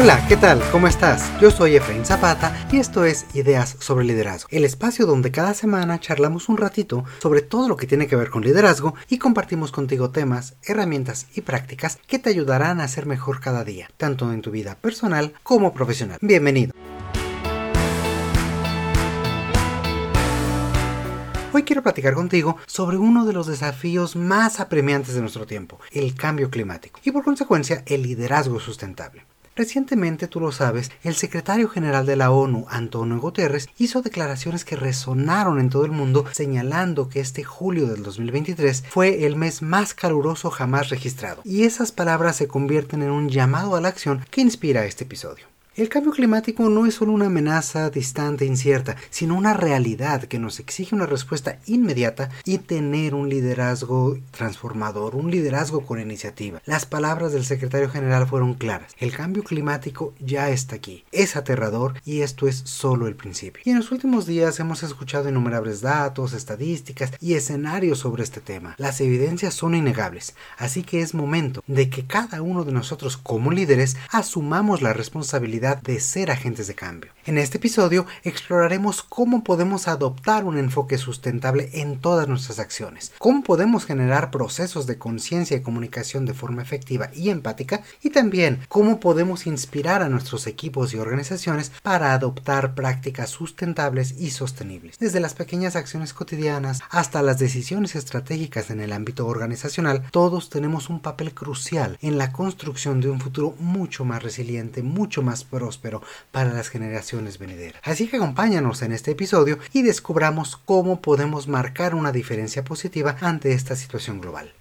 Hola, ¿qué tal? ¿Cómo estás? Yo soy Efraín Zapata y esto es Ideas sobre Liderazgo, el espacio donde cada semana charlamos un ratito sobre todo lo que tiene que ver con liderazgo y compartimos contigo temas, herramientas y prácticas que te ayudarán a ser mejor cada día, tanto en tu vida personal como profesional. Bienvenido. Hoy quiero platicar contigo sobre uno de los desafíos más apremiantes de nuestro tiempo, el cambio climático, y por consecuencia el liderazgo sustentable. Recientemente, tú lo sabes, el secretario general de la ONU, Antonio Guterres, hizo declaraciones que resonaron en todo el mundo señalando que este julio del 2023 fue el mes más caluroso jamás registrado. Y esas palabras se convierten en un llamado a la acción que inspira este episodio. El cambio climático no es solo una amenaza distante e incierta, sino una realidad que nos exige una respuesta inmediata y tener un liderazgo transformador, un liderazgo con iniciativa. Las palabras del secretario general fueron claras. El cambio climático ya está aquí. Es aterrador y esto es solo el principio. Y en los últimos días hemos escuchado innumerables datos, estadísticas y escenarios sobre este tema. Las evidencias son innegables, así que es momento de que cada uno de nosotros como líderes asumamos la responsabilidad de ser agentes de cambio. En este episodio exploraremos cómo podemos adoptar un enfoque sustentable en todas nuestras acciones, cómo podemos generar procesos de conciencia y comunicación de forma efectiva y empática y también cómo podemos inspirar a nuestros equipos y organizaciones para adoptar prácticas sustentables y sostenibles. Desde las pequeñas acciones cotidianas hasta las decisiones estratégicas en el ámbito organizacional, todos tenemos un papel crucial en la construcción de un futuro mucho más resiliente, mucho más próspero para las generaciones venideras. Así que acompáñanos en este episodio y descubramos cómo podemos marcar una diferencia positiva ante esta situación global.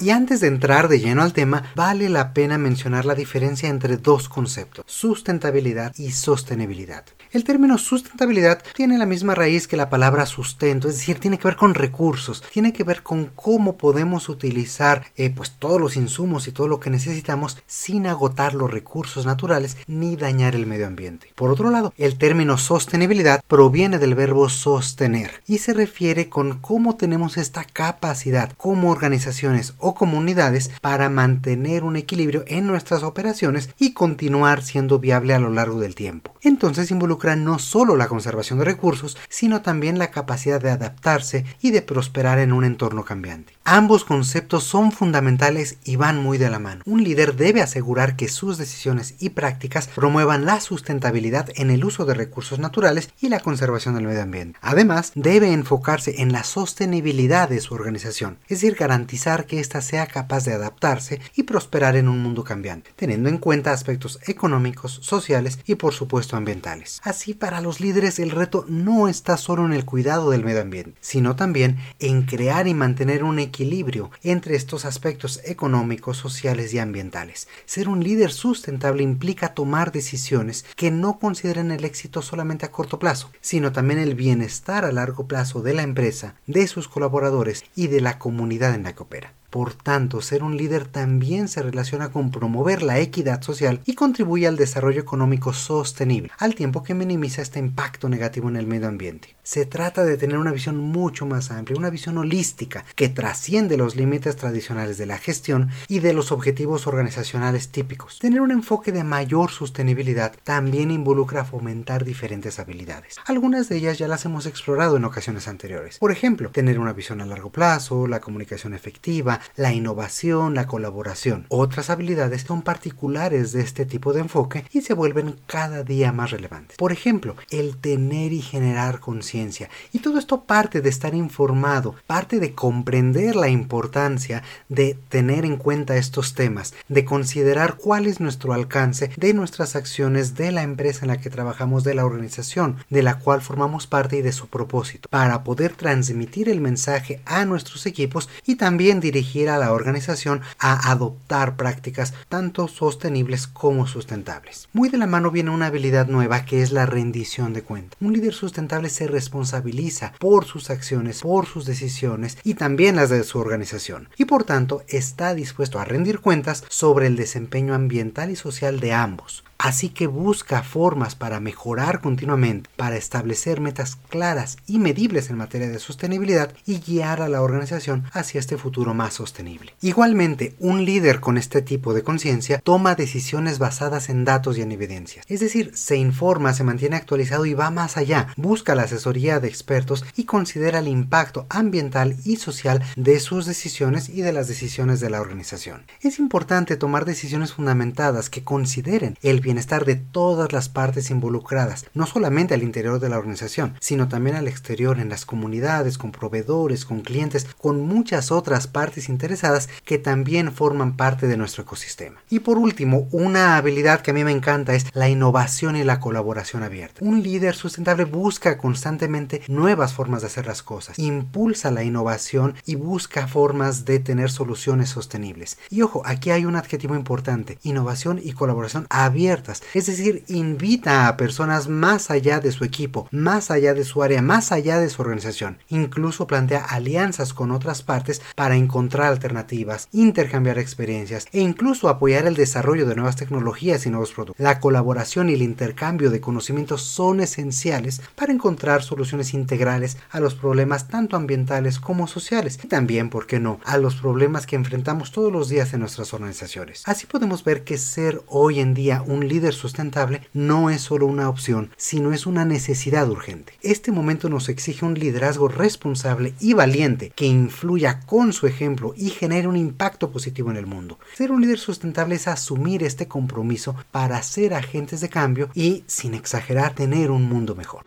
Y antes de entrar de lleno al tema, vale la pena mencionar la diferencia entre dos conceptos, sustentabilidad y sostenibilidad. El término sustentabilidad tiene la misma raíz que la palabra sustento, es decir, tiene que ver con recursos, tiene que ver con cómo podemos utilizar eh, pues todos los insumos y todo lo que necesitamos sin agotar los recursos naturales ni dañar el medio ambiente. Por otro lado, el término sostenibilidad proviene del verbo sostener y se refiere con cómo tenemos esta capacidad como organizaciones o comunidades para mantener un equilibrio en nuestras operaciones y continuar siendo viable a lo largo del tiempo. Entonces involucra no solo la conservación de recursos, sino también la capacidad de adaptarse y de prosperar en un entorno cambiante. Ambos conceptos son fundamentales y van muy de la mano. Un líder debe asegurar que sus decisiones y prácticas promuevan la sustentabilidad en el uso de recursos naturales y la conservación del medio ambiente. Además, debe enfocarse en la sostenibilidad de su organización, es decir, garantizar que ésta sea capaz de adaptarse y prosperar en un mundo cambiante, teniendo en cuenta aspectos económicos, sociales y por supuesto ambientales. Así, para los líderes el reto no está solo en el cuidado del medio ambiente, sino también en crear y mantener un equilibrio entre estos aspectos económicos, sociales y ambientales. Ser un líder sustentable implica tomar decisiones que no consideren el éxito solamente a corto plazo, sino también el bienestar a largo plazo de la empresa, de sus colaboradores y de la comunidad en la que opera. Por tanto, ser un líder también se relaciona con promover la equidad social y contribuye al desarrollo económico sostenible, al tiempo que minimiza este impacto negativo en el medio ambiente. Se trata de tener una visión mucho más amplia, una visión holística que trasciende los límites tradicionales de la gestión y de los objetivos organizacionales típicos. Tener un enfoque de mayor sostenibilidad también involucra fomentar diferentes habilidades. Algunas de ellas ya las hemos explorado en ocasiones anteriores. Por ejemplo, tener una visión a largo plazo, la comunicación efectiva, la innovación, la colaboración. Otras habilidades son particulares de este tipo de enfoque y se vuelven cada día más relevantes. Por ejemplo, el tener y generar conciencia. Y todo esto parte de estar informado, parte de comprender la importancia de tener en cuenta estos temas, de considerar cuál es nuestro alcance de nuestras acciones de la empresa en la que trabajamos, de la organización de la cual formamos parte y de su propósito, para poder transmitir el mensaje a nuestros equipos y también dirigir a la organización a adoptar prácticas tanto sostenibles como sustentables. Muy de la mano viene una habilidad nueva que es la rendición de cuentas. Un líder sustentable se responsabiliza por sus acciones, por sus decisiones y también las de su organización y por tanto está dispuesto a rendir cuentas sobre el desempeño ambiental y social de ambos. Así que busca formas para mejorar continuamente, para establecer metas claras y medibles en materia de sostenibilidad y guiar a la organización hacia este futuro más sostenible. Igualmente, un líder con este tipo de conciencia toma decisiones basadas en datos y en evidencias. Es decir, se informa, se mantiene actualizado y va más allá, busca la asesoría de expertos y considera el impacto ambiental y social de sus decisiones y de las decisiones de la organización. Es importante tomar decisiones fundamentadas que consideren el bienestar de todas las partes involucradas, no solamente al interior de la organización, sino también al exterior en las comunidades, con proveedores, con clientes, con muchas otras partes interesadas que también forman parte de nuestro ecosistema. Y por último, una habilidad que a mí me encanta es la innovación y la colaboración abierta. Un líder sustentable busca constantemente nuevas formas de hacer las cosas, impulsa la innovación y busca formas de tener soluciones sostenibles. Y ojo, aquí hay un adjetivo importante, innovación y colaboración abiertas, es decir, invita a personas más allá de su equipo, más allá de su área, más allá de su organización. Incluso plantea alianzas con otras partes para encontrar alternativas, intercambiar experiencias e incluso apoyar el desarrollo de nuevas tecnologías y nuevos productos. La colaboración y el intercambio de conocimientos son esenciales para encontrar soluciones integrales a los problemas tanto ambientales como sociales y también, ¿por qué no?, a los problemas que enfrentamos todos los días en nuestras organizaciones. Así podemos ver que ser hoy en día un líder sustentable no es solo una opción, sino es una necesidad urgente. Este momento nos exige un liderazgo responsable y valiente que influya con su ejemplo y genere un impacto positivo en el mundo. Ser un líder sustentable es asumir este compromiso para ser agentes de cambio y, sin exagerar, tener un mundo mejor.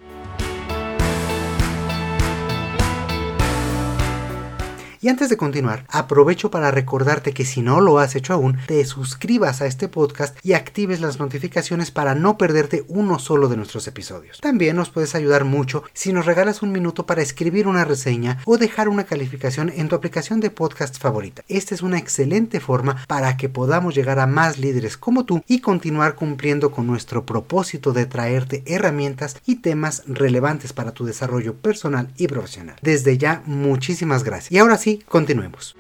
Y antes de continuar, aprovecho para recordarte que si no lo has hecho aún, te suscribas a este podcast y actives las notificaciones para no perderte uno solo de nuestros episodios. También nos puedes ayudar mucho si nos regalas un minuto para escribir una reseña o dejar una calificación en tu aplicación de podcast favorita. Esta es una excelente forma para que podamos llegar a más líderes como tú y continuar cumpliendo con nuestro propósito de traerte herramientas y temas relevantes para tu desarrollo personal y profesional. Desde ya, muchísimas gracias. Y ahora sí, continuemos.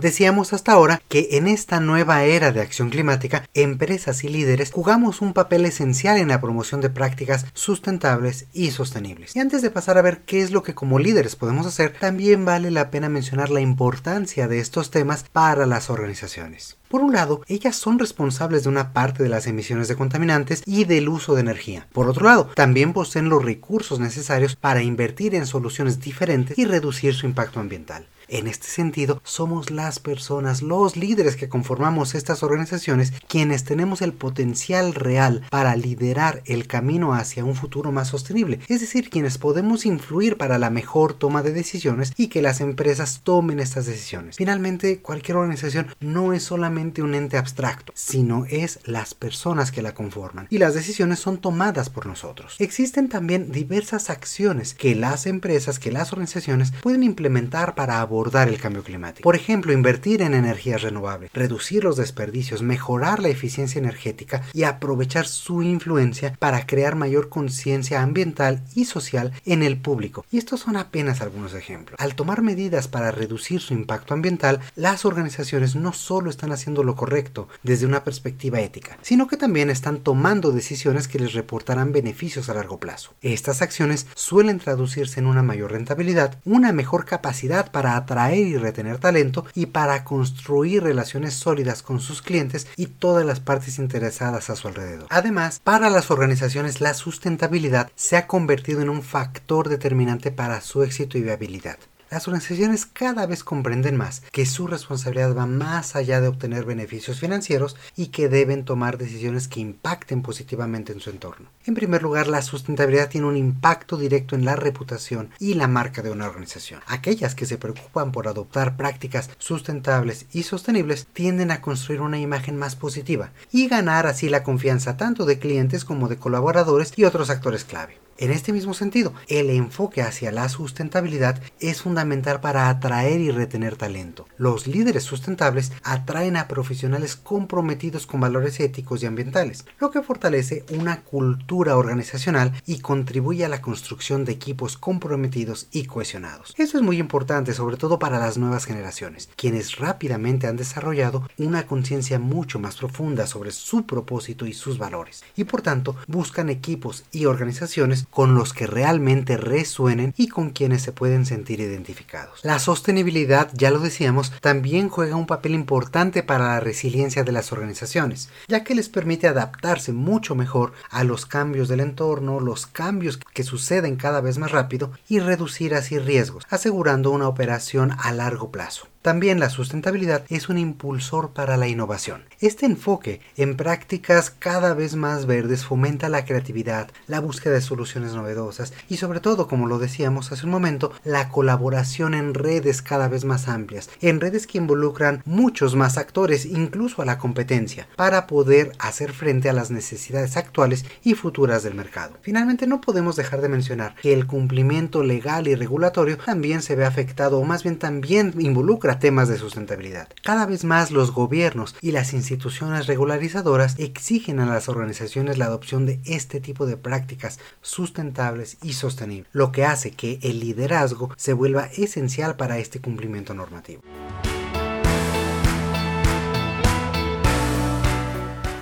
Decíamos hasta ahora que en esta nueva era de acción climática, empresas y líderes jugamos un papel esencial en la promoción de prácticas sustentables y sostenibles. Y antes de pasar a ver qué es lo que como líderes podemos hacer, también vale la pena mencionar la importancia de estos temas para las organizaciones. Por un lado, ellas son responsables de una parte de las emisiones de contaminantes y del uso de energía. Por otro lado, también poseen los recursos necesarios para invertir en soluciones diferentes y reducir su impacto ambiental. En este sentido, somos las personas, los líderes que conformamos estas organizaciones, quienes tenemos el potencial real para liderar el camino hacia un futuro más sostenible, es decir, quienes podemos influir para la mejor toma de decisiones y que las empresas tomen estas decisiones. Finalmente, cualquier organización no es solamente un ente abstracto, sino es las personas que la conforman y las decisiones son tomadas por nosotros. Existen también diversas acciones que las empresas, que las organizaciones pueden implementar para abordar el cambio climático. Por ejemplo, invertir en energías renovables, reducir los desperdicios, mejorar la eficiencia energética y aprovechar su influencia para crear mayor conciencia ambiental y social en el público. Y estos son apenas algunos ejemplos. Al tomar medidas para reducir su impacto ambiental, las organizaciones no solo están haciendo lo correcto desde una perspectiva ética, sino que también están tomando decisiones que les reportarán beneficios a largo plazo. Estas acciones suelen traducirse en una mayor rentabilidad, una mejor capacidad para atraer y retener talento y para construir relaciones sólidas con sus clientes y todas las partes interesadas a su alrededor. Además, para las organizaciones la sustentabilidad se ha convertido en un factor determinante para su éxito y viabilidad. Las organizaciones cada vez comprenden más que su responsabilidad va más allá de obtener beneficios financieros y que deben tomar decisiones que impacten positivamente en su entorno. En primer lugar, la sustentabilidad tiene un impacto directo en la reputación y la marca de una organización. Aquellas que se preocupan por adoptar prácticas sustentables y sostenibles tienden a construir una imagen más positiva y ganar así la confianza tanto de clientes como de colaboradores y otros actores clave. En este mismo sentido, el enfoque hacia la sustentabilidad es fundamental para atraer y retener talento. Los líderes sustentables atraen a profesionales comprometidos con valores éticos y ambientales, lo que fortalece una cultura organizacional y contribuye a la construcción de equipos comprometidos y cohesionados. Eso es muy importante, sobre todo para las nuevas generaciones, quienes rápidamente han desarrollado una conciencia mucho más profunda sobre su propósito y sus valores, y por tanto buscan equipos y organizaciones con los que realmente resuenen y con quienes se pueden sentir identificados. La sostenibilidad, ya lo decíamos, también juega un papel importante para la resiliencia de las organizaciones, ya que les permite adaptarse mucho mejor a los cambios del entorno, los cambios que suceden cada vez más rápido y reducir así riesgos, asegurando una operación a largo plazo. También la sustentabilidad es un impulsor para la innovación. Este enfoque en prácticas cada vez más verdes fomenta la creatividad, la búsqueda de soluciones novedosas y sobre todo, como lo decíamos hace un momento, la colaboración en redes cada vez más amplias, en redes que involucran muchos más actores, incluso a la competencia, para poder hacer frente a las necesidades actuales y futuras del mercado. Finalmente, no podemos dejar de mencionar que el cumplimiento legal y regulatorio también se ve afectado o más bien también involucra temas de sustentabilidad. Cada vez más los gobiernos y las instituciones regularizadoras exigen a las organizaciones la adopción de este tipo de prácticas sustentables y sostenibles, lo que hace que el liderazgo se vuelva esencial para este cumplimiento normativo.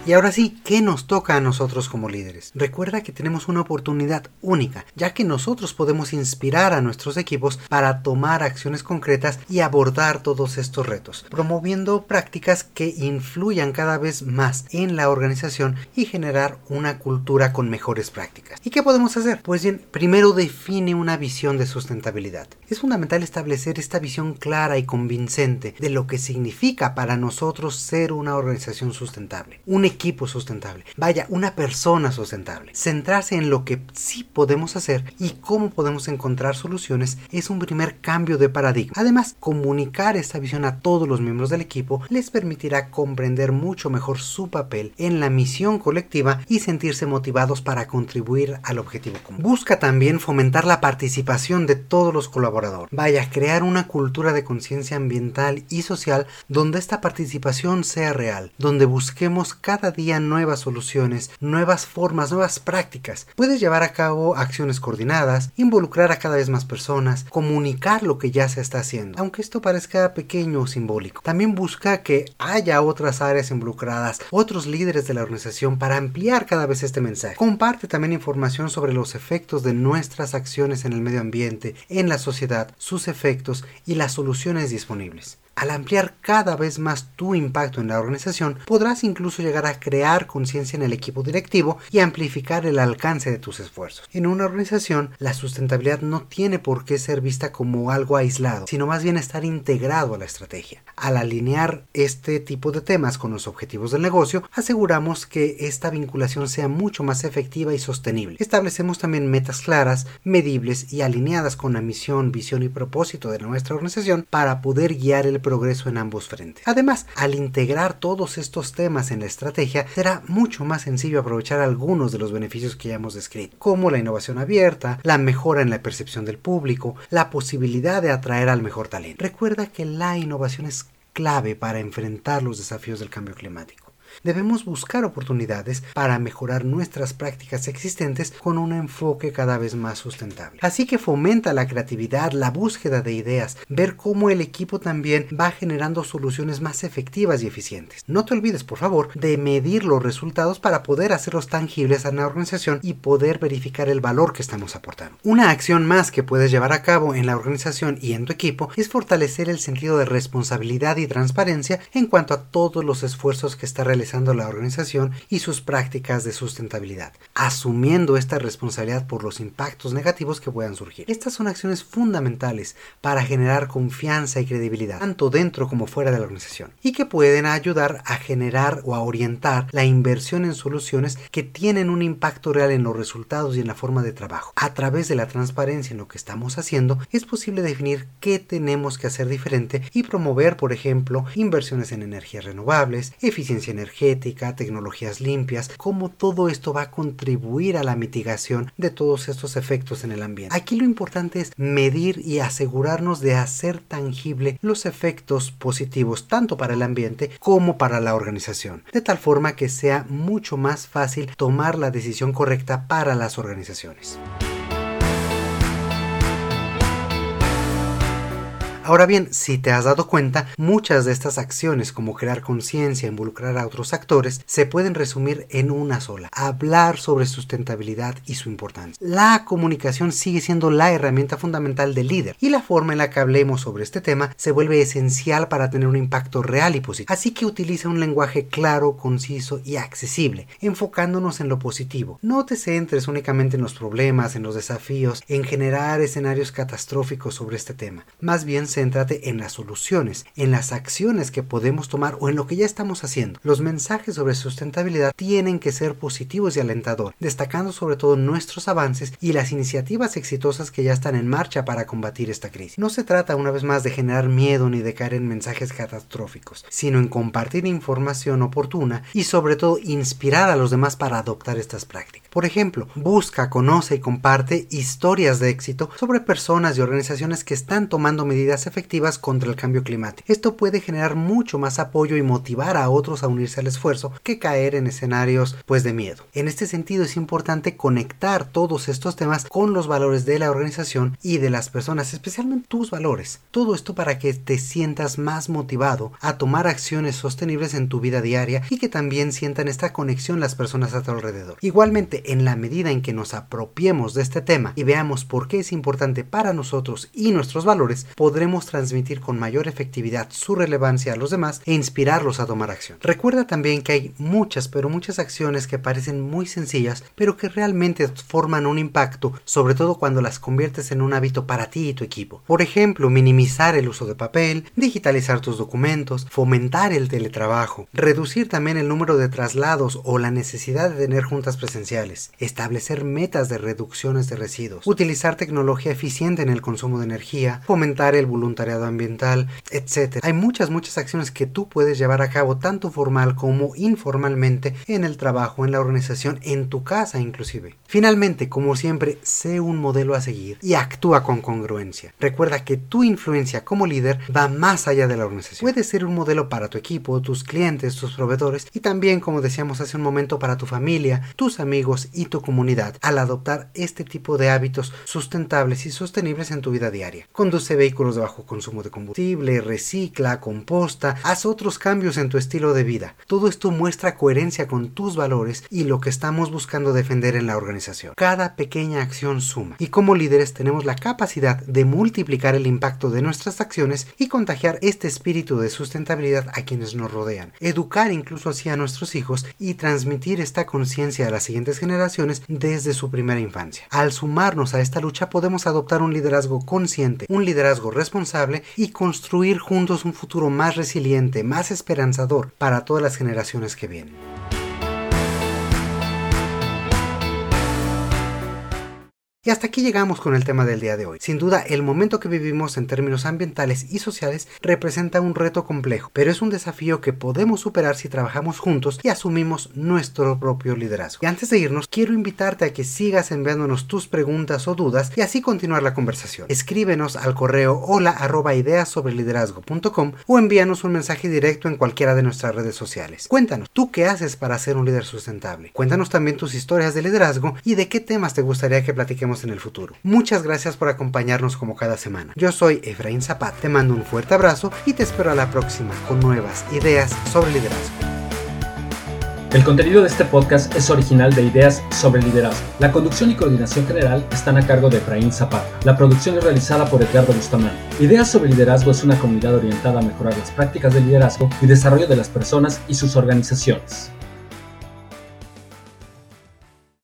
Y ahora sí, ¿qué nos toca a nosotros como líderes? Recuerda que tenemos una oportunidad única, ya que nosotros podemos inspirar a nuestros equipos para tomar acciones concretas y abordar todos estos retos, promoviendo prácticas que influyan cada vez más en la organización y generar una cultura con mejores prácticas. ¿Y qué podemos hacer? Pues bien, primero define una visión de sustentabilidad. Es fundamental establecer esta visión clara y convincente de lo que significa para nosotros ser una organización sustentable, un equipo sustentable, vaya, una persona sustentable. Centrarse en lo que sí podemos hacer y cómo podemos encontrar soluciones es un primer cambio de paradigma. Además, comunicar esta visión a todos los miembros del equipo les permitirá comprender mucho mejor su papel en la misión colectiva y sentirse motivados para contribuir al objetivo común. Busca también fomentar la participación de todos los colaboradores. Vaya, crear una cultura de conciencia ambiental y social donde esta participación sea real, donde busquemos cada día nuevas soluciones, nuevas formas, nuevas prácticas. Puedes llevar a cabo acciones coordinadas, involucrar a cada vez más personas, comunicar lo que ya se está haciendo, aunque esto parezca pequeño o simbólico. También busca que haya otras áreas involucradas, otros líderes de la organización para ampliar cada vez este mensaje. Comparte también información sobre los efectos de nuestras acciones en el medio ambiente, en la sociedad, sus efectos y las soluciones disponibles. Al ampliar cada vez más tu impacto en la organización, podrás incluso llegar a crear conciencia en el equipo directivo y amplificar el alcance de tus esfuerzos. En una organización, la sustentabilidad no tiene por qué ser vista como algo aislado, sino más bien estar integrado a la estrategia. Al alinear este tipo de temas con los objetivos del negocio, aseguramos que esta vinculación sea mucho más efectiva y sostenible. Establecemos también metas claras, medibles y alineadas con la misión, visión y propósito de nuestra organización para poder guiar el progreso en ambos frentes. Además, al integrar todos estos temas en la estrategia, será mucho más sencillo aprovechar algunos de los beneficios que ya hemos descrito, como la innovación abierta, la mejora en la percepción del público, la posibilidad de atraer al mejor talento. Recuerda que la innovación es clave para enfrentar los desafíos del cambio climático debemos buscar oportunidades para mejorar nuestras prácticas existentes con un enfoque cada vez más sustentable. Así que fomenta la creatividad, la búsqueda de ideas, ver cómo el equipo también va generando soluciones más efectivas y eficientes. No te olvides, por favor, de medir los resultados para poder hacerlos tangibles a la organización y poder verificar el valor que estamos aportando. Una acción más que puedes llevar a cabo en la organización y en tu equipo es fortalecer el sentido de responsabilidad y transparencia en cuanto a todos los esfuerzos que está realizando la organización y sus prácticas de sustentabilidad, asumiendo esta responsabilidad por los impactos negativos que puedan surgir. Estas son acciones fundamentales para generar confianza y credibilidad, tanto dentro como fuera de la organización, y que pueden ayudar a generar o a orientar la inversión en soluciones que tienen un impacto real en los resultados y en la forma de trabajo. A través de la transparencia en lo que estamos haciendo, es posible definir qué tenemos que hacer diferente y promover, por ejemplo, inversiones en energías renovables, eficiencia energética, energética, tecnologías limpias, cómo todo esto va a contribuir a la mitigación de todos estos efectos en el ambiente. Aquí lo importante es medir y asegurarnos de hacer tangible los efectos positivos tanto para el ambiente como para la organización, de tal forma que sea mucho más fácil tomar la decisión correcta para las organizaciones. Ahora bien, si te has dado cuenta, muchas de estas acciones como crear conciencia, involucrar a otros actores, se pueden resumir en una sola, hablar sobre sustentabilidad y su importancia. La comunicación sigue siendo la herramienta fundamental del líder y la forma en la que hablemos sobre este tema se vuelve esencial para tener un impacto real y positivo. Así que utiliza un lenguaje claro, conciso y accesible, enfocándonos en lo positivo. No te centres únicamente en los problemas, en los desafíos, en generar escenarios catastróficos sobre este tema. Más bien céntrate en las soluciones, en las acciones que podemos tomar o en lo que ya estamos haciendo. Los mensajes sobre sustentabilidad tienen que ser positivos y alentadores, destacando sobre todo nuestros avances y las iniciativas exitosas que ya están en marcha para combatir esta crisis. No se trata una vez más de generar miedo ni de caer en mensajes catastróficos, sino en compartir información oportuna y sobre todo inspirar a los demás para adoptar estas prácticas. Por ejemplo, busca, conoce y comparte historias de éxito sobre personas y organizaciones que están tomando medidas efectivas contra el cambio climático. Esto puede generar mucho más apoyo y motivar a otros a unirse al esfuerzo que caer en escenarios pues de miedo. En este sentido es importante conectar todos estos temas con los valores de la organización y de las personas, especialmente tus valores. Todo esto para que te sientas más motivado a tomar acciones sostenibles en tu vida diaria y que también sientan esta conexión las personas a tu alrededor. Igualmente, en la medida en que nos apropiemos de este tema y veamos por qué es importante para nosotros y nuestros valores, podremos transmitir con mayor efectividad su relevancia a los demás e inspirarlos a tomar acción. Recuerda también que hay muchas, pero muchas acciones que parecen muy sencillas, pero que realmente forman un impacto, sobre todo cuando las conviertes en un hábito para ti y tu equipo. Por ejemplo, minimizar el uso de papel, digitalizar tus documentos, fomentar el teletrabajo, reducir también el número de traslados o la necesidad de tener juntas presenciales establecer metas de reducciones de residuos, utilizar tecnología eficiente en el consumo de energía, fomentar el voluntariado ambiental, etc. Hay muchas, muchas acciones que tú puedes llevar a cabo tanto formal como informalmente en el trabajo, en la organización, en tu casa inclusive. Finalmente, como siempre, sé un modelo a seguir y actúa con congruencia. Recuerda que tu influencia como líder va más allá de la organización. Puede ser un modelo para tu equipo, tus clientes, tus proveedores y también, como decíamos hace un momento, para tu familia, tus amigos, y tu comunidad al adoptar este tipo de hábitos sustentables y sostenibles en tu vida diaria. Conduce vehículos de bajo consumo de combustible, recicla, composta, haz otros cambios en tu estilo de vida. Todo esto muestra coherencia con tus valores y lo que estamos buscando defender en la organización. Cada pequeña acción suma y como líderes tenemos la capacidad de multiplicar el impacto de nuestras acciones y contagiar este espíritu de sustentabilidad a quienes nos rodean, educar incluso así a nuestros hijos y transmitir esta conciencia a las siguientes generaciones desde su primera infancia. Al sumarnos a esta lucha podemos adoptar un liderazgo consciente, un liderazgo responsable y construir juntos un futuro más resiliente, más esperanzador para todas las generaciones que vienen. Y hasta aquí llegamos con el tema del día de hoy. Sin duda, el momento que vivimos en términos ambientales y sociales representa un reto complejo, pero es un desafío que podemos superar si trabajamos juntos y asumimos nuestro propio liderazgo. Y antes de irnos, quiero invitarte a que sigas enviándonos tus preguntas o dudas y así continuar la conversación. Escríbenos al correo hola arroba ideas o envíanos un mensaje directo en cualquiera de nuestras redes sociales. Cuéntanos, ¿tú qué haces para ser un líder sustentable? Cuéntanos también tus historias de liderazgo y de qué temas te gustaría que platiquemos en el futuro. Muchas gracias por acompañarnos como cada semana. Yo soy Efraín Zapat, te mando un fuerte abrazo y te espero a la próxima con nuevas ideas sobre liderazgo. El contenido de este podcast es original de Ideas sobre Liderazgo. La conducción y coordinación general están a cargo de Efraín Zapata. La producción es realizada por Edgardo Bustamante. Ideas sobre Liderazgo es una comunidad orientada a mejorar las prácticas de liderazgo y desarrollo de las personas y sus organizaciones.